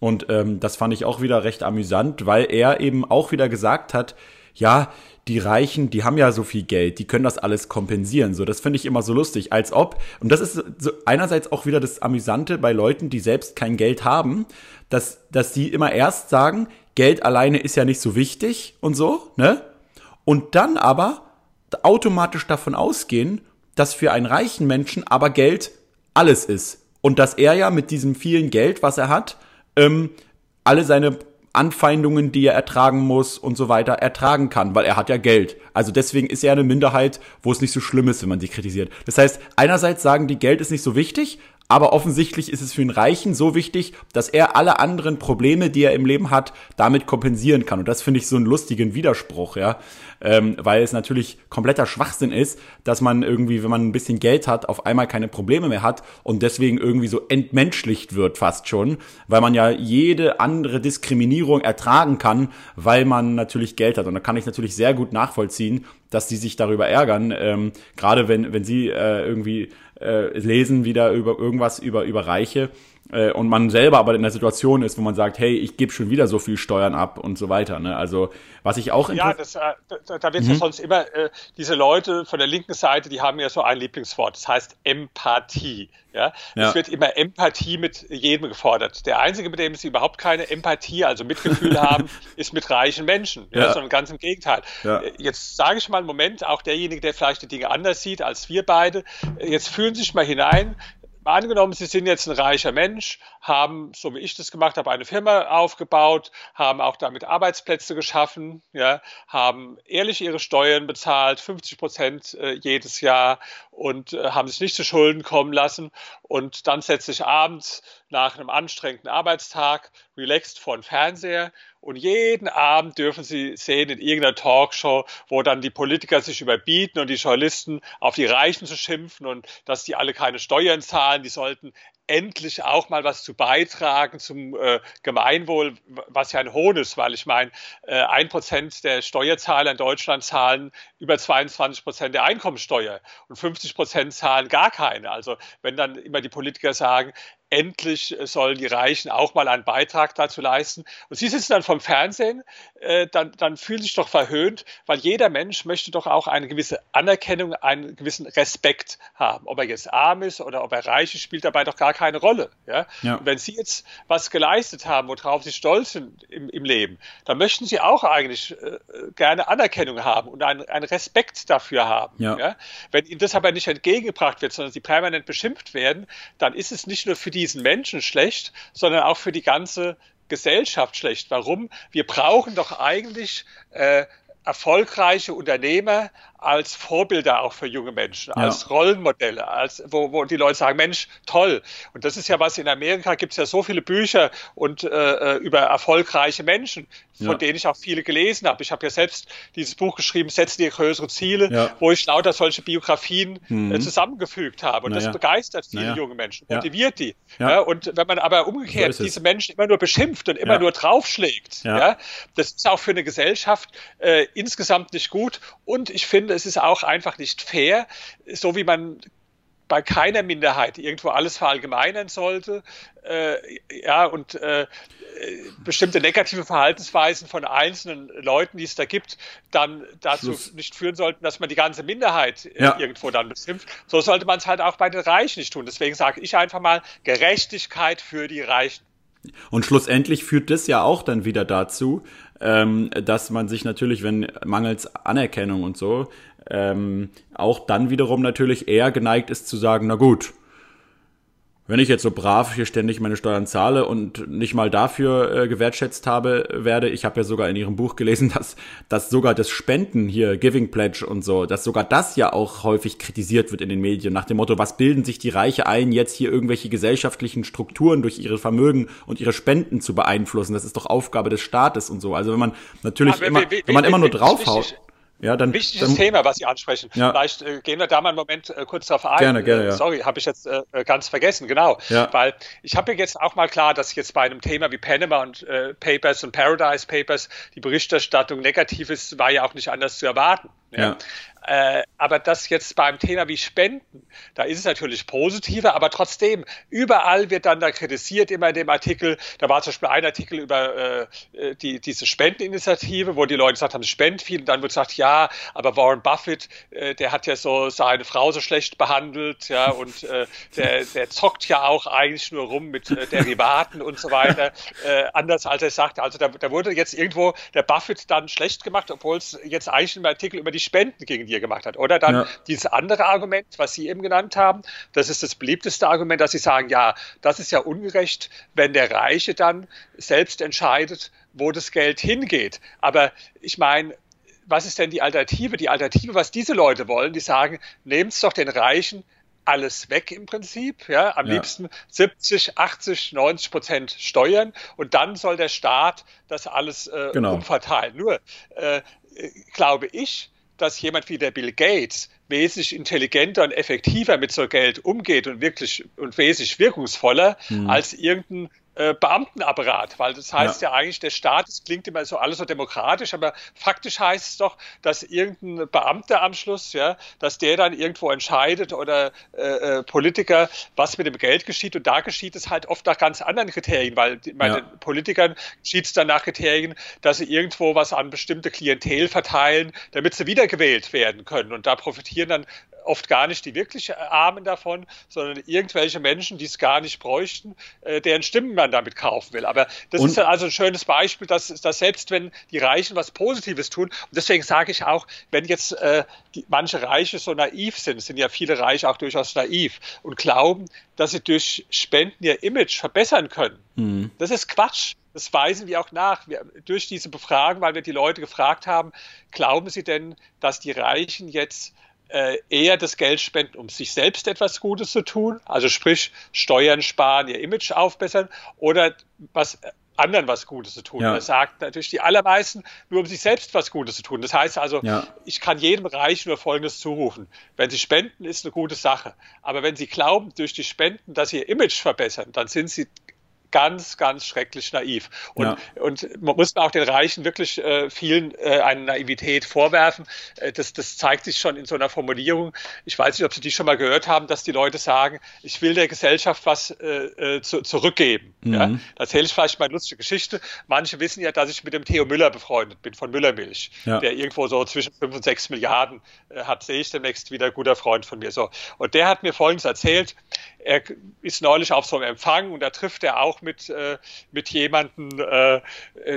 Und ähm, das fand ich auch wieder recht amüsant, weil er eben auch wieder gesagt hat, ja, die Reichen, die haben ja so viel Geld, die können das alles kompensieren. So, das finde ich immer so lustig, als ob, und das ist so einerseits auch wieder das Amüsante bei Leuten, die selbst kein Geld haben, dass, dass die immer erst sagen, Geld alleine ist ja nicht so wichtig und so, ne? Und dann aber automatisch davon ausgehen, dass für einen reichen Menschen aber Geld alles ist. Und dass er ja mit diesem vielen Geld, was er hat, ähm, alle seine Anfeindungen, die er ertragen muss und so weiter, ertragen kann, weil er hat ja Geld. Also deswegen ist er eine Minderheit, wo es nicht so schlimm ist, wenn man sie kritisiert. Das heißt, einerseits sagen die, Geld ist nicht so wichtig, aber offensichtlich ist es für den Reichen so wichtig, dass er alle anderen Probleme, die er im Leben hat, damit kompensieren kann. Und das finde ich so einen lustigen Widerspruch, ja. Ähm, weil es natürlich kompletter Schwachsinn ist, dass man irgendwie, wenn man ein bisschen Geld hat, auf einmal keine Probleme mehr hat und deswegen irgendwie so entmenschlicht wird fast schon, weil man ja jede andere Diskriminierung ertragen kann, weil man natürlich Geld hat. Und da kann ich natürlich sehr gut nachvollziehen, dass die sich darüber ärgern, ähm, gerade wenn, wenn sie äh, irgendwie äh, lesen wieder über irgendwas über, über Reiche, äh, und man selber aber in der Situation ist, wo man sagt, hey, ich gebe schon wieder so viel Steuern ab und so weiter. Ne? Also was ich auch ja, das, äh, da, da wird mhm. ja sonst immer äh, diese Leute von der linken Seite, die haben ja so ein Lieblingswort, das heißt Empathie. Ja, ja. es wird immer Empathie mit jedem gefordert. Der einzige, mit dem sie überhaupt keine Empathie, also Mitgefühl haben, ist mit reichen Menschen. Ja, ja. sondern ganz im Gegenteil. Ja. Äh, jetzt sage ich mal einen Moment, auch derjenige, der vielleicht die Dinge anders sieht als wir beide. Äh, jetzt fühlen Sie sich mal hinein angenommen, Sie sind jetzt ein reicher Mensch, haben, so wie ich das gemacht habe, eine Firma aufgebaut, haben auch damit Arbeitsplätze geschaffen, ja, haben ehrlich ihre Steuern bezahlt, 50 Prozent äh, jedes Jahr und äh, haben sich nicht zu Schulden kommen lassen. Und dann setze ich abends nach einem anstrengenden Arbeitstag relaxed vor den Fernseher und jeden Abend dürfen Sie sehen in irgendeiner Talkshow, wo dann die Politiker sich überbieten und die Journalisten auf die Reichen zu schimpfen und dass die alle keine Steuern zahlen, die sollten endlich auch mal was zu beitragen zum äh, Gemeinwohl, was ja ein Hohn ist, weil ich meine, äh, ein Prozent der Steuerzahler in Deutschland zahlen über 22 Prozent der Einkommensteuer und 50 Prozent zahlen gar keine. Also wenn dann immer die Politiker sagen, endlich sollen die Reichen auch mal einen Beitrag dazu leisten. Und Sie sitzen dann vom Fernsehen, äh, dann, dann fühlen Sie sich doch verhöhnt, weil jeder Mensch möchte doch auch eine gewisse Anerkennung, einen gewissen Respekt haben. Ob er jetzt arm ist oder ob er reich ist, spielt dabei doch gar keine Rolle. Ja? ja. Wenn Sie jetzt was geleistet haben, worauf Sie stolz sind im, im Leben, dann möchten Sie auch eigentlich äh, gerne Anerkennung haben und einen, einen Respekt dafür haben. Ja. ja. Wenn Ihnen das aber nicht entgegengebracht wird, sondern Sie permanent beschimpft werden, dann ist es nicht nur für die diesen Menschen schlecht, sondern auch für die ganze Gesellschaft schlecht. Warum? Wir brauchen doch eigentlich äh, erfolgreiche Unternehmer als Vorbilder auch für junge Menschen, ja. als Rollenmodelle, als wo, wo die Leute sagen, Mensch, toll. Und das ist ja was in Amerika gibt es ja so viele Bücher und äh, äh, über erfolgreiche Menschen, von ja. denen ich auch viele gelesen habe. Ich habe ja selbst dieses Buch geschrieben, Setze dir größere Ziele, ja. wo ich lauter solche Biografien äh, mhm. äh, zusammengefügt habe. Und das begeistert viele junge Menschen, motiviert die. und wenn man aber umgekehrt so diese Menschen immer nur beschimpft und immer nur draufschlägt, ja. das ist auch für eine Gesellschaft äh, insgesamt nicht gut. Und ich finde, es ist auch einfach nicht fair, so wie man bei keiner Minderheit irgendwo alles verallgemeinern sollte, äh, ja, und äh, bestimmte negative Verhaltensweisen von einzelnen Leuten, die es da gibt, dann dazu Schluss. nicht führen sollten, dass man die ganze Minderheit äh, ja. irgendwo dann beschimpft. So sollte man es halt auch bei den Reichen nicht tun. Deswegen sage ich einfach mal Gerechtigkeit für die Reichen. Und schlussendlich führt das ja auch dann wieder dazu, ähm, dass man sich natürlich, wenn mangels Anerkennung und so, ähm, auch dann wiederum natürlich eher geneigt ist zu sagen, na gut, wenn ich jetzt so brav hier ständig meine Steuern zahle und nicht mal dafür äh, gewertschätzt habe, werde, ich habe ja sogar in Ihrem Buch gelesen, dass, dass sogar das Spenden hier, Giving Pledge und so, dass sogar das ja auch häufig kritisiert wird in den Medien, nach dem Motto, was bilden sich die Reiche ein, jetzt hier irgendwelche gesellschaftlichen Strukturen durch ihre Vermögen und ihre Spenden zu beeinflussen? Das ist doch Aufgabe des Staates und so. Also wenn man natürlich Aber immer, wenn man immer nur draufhaut. Ja, dann, Wichtiges dann, Thema, was Sie ansprechen. Ja. Vielleicht äh, gehen wir da mal einen Moment äh, kurz darauf ein. Gerne, gerne, ja. Sorry, habe ich jetzt äh, äh, ganz vergessen, genau. Ja. Weil ich habe jetzt auch mal klar, dass jetzt bei einem Thema wie Panama und äh, Papers und Paradise Papers die Berichterstattung negativ ist, war ja auch nicht anders zu erwarten. Ja. Äh, aber das jetzt beim Thema wie Spenden, da ist es natürlich positiver, aber trotzdem, überall wird dann da kritisiert, immer in dem Artikel, da war zum Beispiel ein Artikel über äh, äh die, diese Spendeninitiative, wo die Leute gesagt haben, spend viel, und dann wird gesagt, ja, aber Warren Buffett, äh, der hat ja so seine Frau so schlecht behandelt, ja, und äh, der, der zockt ja auch eigentlich nur rum mit äh, Derivaten und so weiter, anders als er sagte. Also da, da wurde jetzt irgendwo der Buffett dann schlecht gemacht, obwohl es jetzt eigentlich im Artikel über die Spenden ging, die er gemacht hat. Oder dann ja. dieses andere Argument, was Sie eben genannt haben, das ist das beliebteste Argument, dass Sie sagen, ja, das ist ja ungerecht, wenn der Reiche dann selbst entscheidet, wo das Geld hingeht. Aber ich meine, was ist denn die Alternative? Die Alternative, was diese Leute wollen, die sagen, nehmt es doch den Reichen alles weg im Prinzip, ja, am ja. liebsten 70, 80, 90 Prozent Steuern und dann soll der Staat das alles äh, genau. umverteilen. Nur äh, glaube ich, dass jemand wie der Bill Gates wesentlich intelligenter und effektiver mit so Geld umgeht und wirklich und wesentlich wirkungsvoller mhm. als irgendein äh, Beamtenapparat, weil das heißt ja. ja. eigentlich, der Staat, das klingt immer so alles so demokratisch, aber faktisch heißt es doch, dass irgendein Beamter am Schluss, ja, dass der dann irgendwo entscheidet oder äh, äh, Politiker, was mit dem Geld geschieht und da geschieht es halt oft nach ganz anderen Kriterien, weil bei ja. den Politikern geschieht es dann nach Kriterien, dass sie irgendwo was an bestimmte Klientel verteilen, damit sie wiedergewählt werden können und da profitieren dann oft gar nicht die wirklich Armen davon, sondern irgendwelche Menschen, die es gar nicht bräuchten, äh, deren Stimmen man damit kaufen will. Aber das und ist also ein schönes Beispiel, dass, dass selbst wenn die Reichen was Positives tun, und deswegen sage ich auch, wenn jetzt äh, die, manche Reiche so naiv sind, sind ja viele Reiche auch durchaus naiv und glauben, dass sie durch Spenden ihr Image verbessern können. Mhm. Das ist Quatsch. Das weisen wir auch nach. Wir, durch diese Befragung, weil wir die Leute gefragt haben, glauben Sie denn, dass die Reichen jetzt äh, eher das Geld spenden, um sich selbst etwas Gutes zu tun, also sprich Steuern sparen, ihr Image aufbessern oder was anderen was Gutes zu tun. Ja. Er sagt natürlich die allermeisten nur, um sich selbst was Gutes zu tun. Das heißt also, ja. ich kann jedem Reich nur Folgendes zurufen. Wenn Sie spenden, ist eine gute Sache. Aber wenn Sie glauben, durch die Spenden, dass Sie Ihr Image verbessern, dann sind Sie ganz, ganz schrecklich naiv. Und, ja. und man muss auch den Reichen wirklich äh, vielen äh, eine Naivität vorwerfen. Äh, das, das zeigt sich schon in so einer Formulierung. Ich weiß nicht, ob Sie die schon mal gehört haben, dass die Leute sagen, ich will der Gesellschaft was äh, äh zu, zurückgeben. Mhm. Ja? Da erzähle ich vielleicht mal eine lustige Geschichte. Manche wissen ja, dass ich mit dem Theo Müller befreundet bin von Müllermilch, ja. der irgendwo so zwischen 5 und 6 Milliarden äh, hat, sehe ich demnächst wieder guter Freund von mir. So. Und der hat mir Folgendes erzählt. Er ist neulich auf so einem Empfang und da trifft er auch mit, äh, mit jemandem, äh,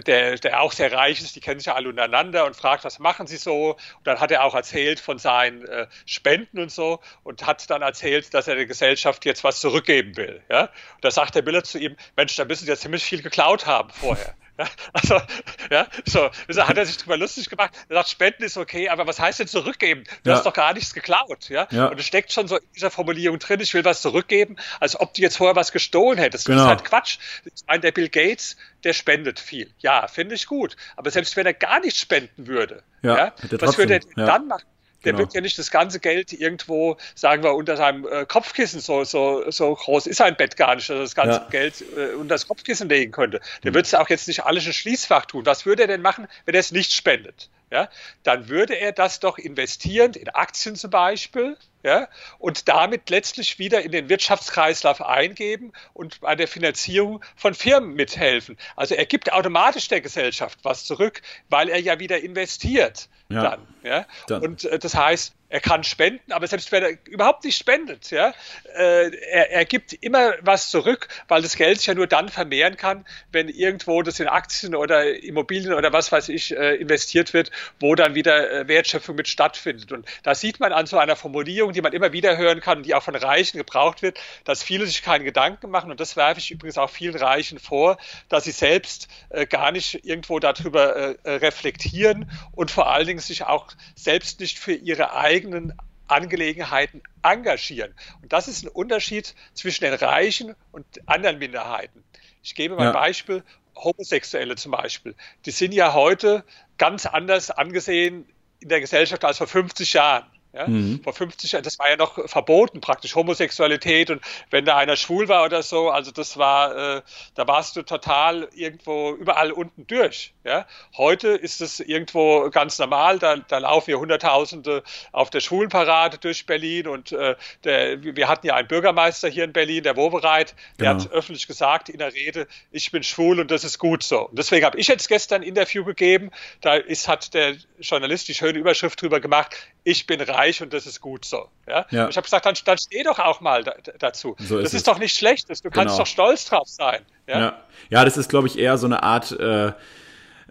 der, der auch sehr reich ist, die kennen sich ja alle untereinander und fragt, was machen sie so? Und dann hat er auch erzählt von seinen äh, Spenden und so und hat dann erzählt, dass er der Gesellschaft jetzt was zurückgeben will. Ja? Und da sagt der Miller zu ihm, Mensch, da müssen sie ja ziemlich viel geklaut haben vorher. Ja, also, ja, so, hat er sich drüber lustig gemacht. Er sagt, Spenden ist okay, aber was heißt denn zurückgeben? Du ja. hast doch gar nichts geklaut, ja? ja? Und es steckt schon so in dieser Formulierung drin, ich will was zurückgeben, als ob du jetzt vorher was gestohlen hättest. Genau. Das ist halt Quatsch. Ich meine, der Bill Gates, der spendet viel. Ja, finde ich gut. Aber selbst wenn er gar nichts spenden würde, ja, was würde er dann machen? Der genau. wird ja nicht das ganze Geld irgendwo, sagen wir, unter seinem äh, Kopfkissen, so, so, so groß ist sein Bett gar nicht, dass er das ganze ja. Geld äh, unter das Kopfkissen legen könnte. Der mhm. wird es auch jetzt nicht alles in Schließfach tun. Was würde er denn machen, wenn er es nicht spendet? Ja, dann würde er das doch investieren, in Aktien zum Beispiel, ja, und damit letztlich wieder in den Wirtschaftskreislauf eingeben und bei der Finanzierung von Firmen mithelfen. Also er gibt automatisch der Gesellschaft was zurück, weil er ja wieder investiert ja. dann. Ja? Dann. Und äh, das heißt, er kann spenden, aber selbst wenn er überhaupt nicht spendet, ja, äh, er, er gibt immer was zurück, weil das Geld sich ja nur dann vermehren kann, wenn irgendwo das in Aktien oder Immobilien oder was weiß ich äh, investiert wird, wo dann wieder äh, Wertschöpfung mit stattfindet. Und da sieht man an so einer Formulierung, die man immer wieder hören kann und die auch von Reichen gebraucht wird, dass viele sich keinen Gedanken machen. Und das werfe ich übrigens auch vielen Reichen vor, dass sie selbst äh, gar nicht irgendwo darüber äh, äh, reflektieren und vor allen Dingen sich auch selbst nicht für ihre eigenen Angelegenheiten engagieren. Und das ist ein Unterschied zwischen den Reichen und anderen Minderheiten. Ich gebe mal ja. ein Beispiel. Homosexuelle zum Beispiel. Die sind ja heute ganz anders angesehen in der Gesellschaft als vor 50 Jahren. Ja? Mhm. Vor 50 Jahren, das war ja noch verboten praktisch, Homosexualität und wenn da einer schwul war oder so, also das war, äh, da warst du total irgendwo überall unten durch. Ja? Heute ist es irgendwo ganz normal, da, da laufen ja Hunderttausende auf der Schwulenparade durch Berlin und äh, der, wir hatten ja einen Bürgermeister hier in Berlin, der Wobereit, der genau. hat öffentlich gesagt in der Rede, ich bin schwul und das ist gut so. Und deswegen habe ich jetzt gestern ein Interview gegeben, da ist, hat der Journalist die schöne Überschrift drüber gemacht, ich bin reich und das ist gut so. Ja? ja. Ich habe gesagt, dann, dann steh doch auch mal da, dazu. So das ist, ist doch nicht schlecht, du kannst genau. doch stolz drauf sein. Ja, ja. ja das ist, glaube ich, eher so eine Art, äh,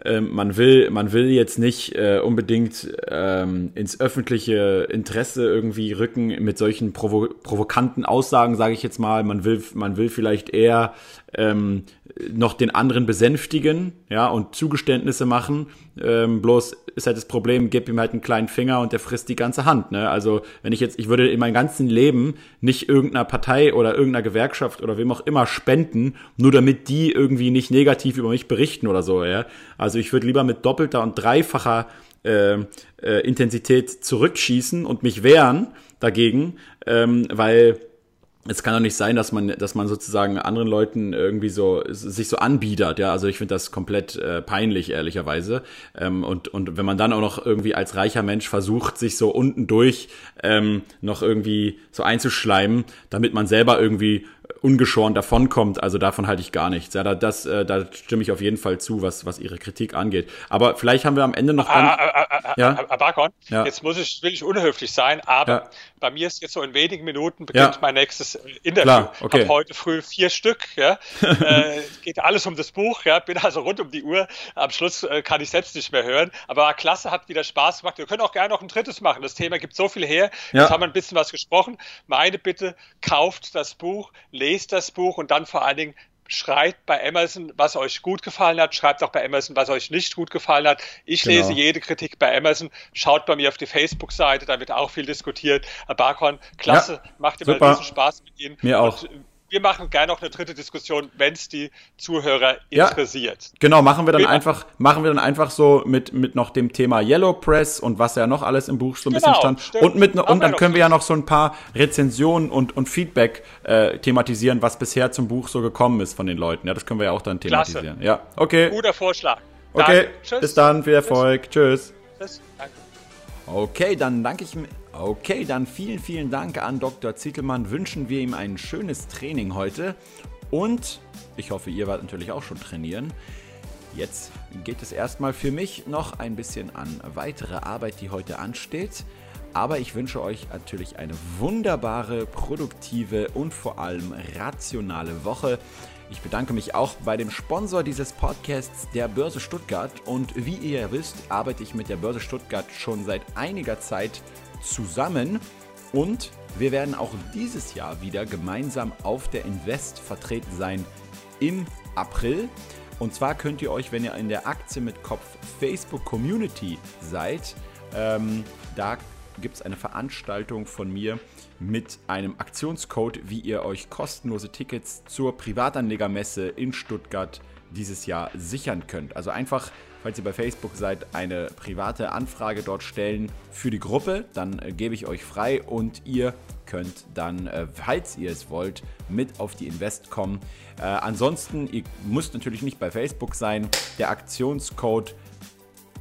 äh, man will, man will jetzt nicht äh, unbedingt ähm, ins öffentliche Interesse irgendwie rücken mit solchen provo provokanten Aussagen, sage ich jetzt mal. Man will, man will vielleicht eher ähm, noch den anderen besänftigen, ja, und Zugeständnisse machen. Ähm, bloß ist halt das Problem, gib ihm halt einen kleinen Finger und der frisst die ganze Hand. Ne? Also wenn ich jetzt, ich würde in meinem ganzen Leben nicht irgendeiner Partei oder irgendeiner Gewerkschaft oder wem auch immer spenden, nur damit die irgendwie nicht negativ über mich berichten oder so. Ja? Also ich würde lieber mit doppelter und dreifacher äh, äh, Intensität zurückschießen und mich wehren dagegen, ähm, weil es kann doch nicht sein, dass man, dass man sozusagen anderen Leuten irgendwie so sich so anbiedert, ja. Also ich finde das komplett äh, peinlich, ehrlicherweise. Ähm, und, und wenn man dann auch noch irgendwie als reicher Mensch versucht, sich so unten durch ähm, noch irgendwie so einzuschleimen, damit man selber irgendwie ungeschoren davonkommt. Also davon halte ich gar nichts. Ja, da, das, äh, da stimme ich auf jeden Fall zu, was, was Ihre Kritik angeht. Aber vielleicht haben wir am Ende noch. Dann, ah, ah, ah, ja? Abakon, ja. jetzt muss ich, will ich unhöflich sein, aber ja. bei mir ist jetzt so in wenigen Minuten beginnt ja. mein nächstes äh, Interview. Klar, okay. Hab heute früh vier Stück. Ja? äh, geht alles um das Buch. Ja? Bin also rund um die Uhr. Am Schluss äh, kann ich selbst nicht mehr hören. Aber klasse, hat wieder Spaß gemacht. Wir können auch gerne noch ein drittes machen. Das Thema gibt so viel her. Jetzt haben wir ein bisschen was gesprochen. Meine Bitte, kauft das Buch, lest das Buch und dann vor allen Dingen schreibt bei Amazon, was euch gut gefallen hat, schreibt auch bei Amazon, was euch nicht gut gefallen hat. Ich genau. lese jede Kritik bei Amazon, schaut bei mir auf die Facebook-Seite, da wird auch viel diskutiert. Herr Barkhorn, klasse, ja, macht immer riesen Spaß mit Ihnen. Mir auch. Und wir machen gerne noch eine dritte Diskussion, wenn es die Zuhörer interessiert. Ja, genau, machen wir dann einfach, machen wir dann einfach so mit, mit noch dem Thema Yellow Press und was ja noch alles im Buch so ein genau, bisschen stand. Stimmt. Und mit, und dann können wir ja noch so ein paar Rezensionen und, und Feedback äh, thematisieren, was bisher zum Buch so gekommen ist von den Leuten. Ja, das können wir ja auch dann thematisieren. Klasse. Ja, okay. Guter Vorschlag. Okay, Tschüss. bis dann, viel Erfolg. Tschüss. Tschüss. Danke. Okay, dann danke ich mir. Okay, dann vielen, vielen Dank an Dr. Zietelmann. Wünschen wir ihm ein schönes Training heute. Und ich hoffe, ihr wart natürlich auch schon trainieren. Jetzt geht es erstmal für mich noch ein bisschen an weitere Arbeit, die heute ansteht. Aber ich wünsche euch natürlich eine wunderbare, produktive und vor allem rationale Woche. Ich bedanke mich auch bei dem Sponsor dieses Podcasts, der Börse Stuttgart. Und wie ihr wisst, arbeite ich mit der Börse Stuttgart schon seit einiger Zeit und wir werden auch dieses Jahr wieder gemeinsam auf der Invest vertreten sein im April. Und zwar könnt ihr euch, wenn ihr in der Aktie mit Kopf Facebook Community seid, ähm, da gibt es eine Veranstaltung von mir mit einem Aktionscode, wie ihr euch kostenlose Tickets zur Privatanlegermesse in Stuttgart dieses Jahr sichern könnt. Also einfach falls ihr bei Facebook seid, eine private Anfrage dort stellen für die Gruppe. Dann äh, gebe ich euch frei und ihr könnt dann, äh, falls ihr es wollt, mit auf die Invest kommen. Äh, ansonsten, ihr müsst natürlich nicht bei Facebook sein. Der Aktionscode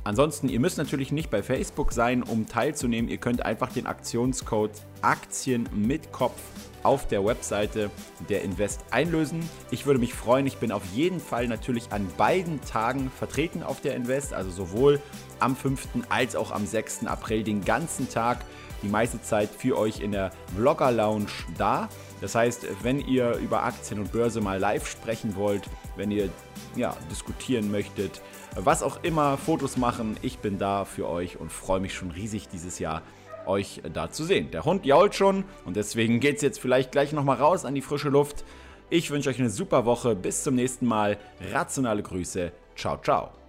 Ansonsten, ihr müsst natürlich nicht bei Facebook sein, um teilzunehmen. Ihr könnt einfach den Aktionscode Aktien mit Kopf auf der Webseite der Invest einlösen. Ich würde mich freuen, ich bin auf jeden Fall natürlich an beiden Tagen vertreten auf der Invest, also sowohl am 5. als auch am 6. April den ganzen Tag, die meiste Zeit für euch in der Vlogger Lounge da. Das heißt, wenn ihr über Aktien und Börse mal live sprechen wollt, wenn ihr ja, diskutieren möchtet, was auch immer, Fotos machen, ich bin da für euch und freue mich schon riesig dieses Jahr euch da zu sehen. Der Hund jault schon und deswegen geht es jetzt vielleicht gleich nochmal raus an die frische Luft. Ich wünsche euch eine super Woche. Bis zum nächsten Mal. Rationale Grüße. Ciao, ciao.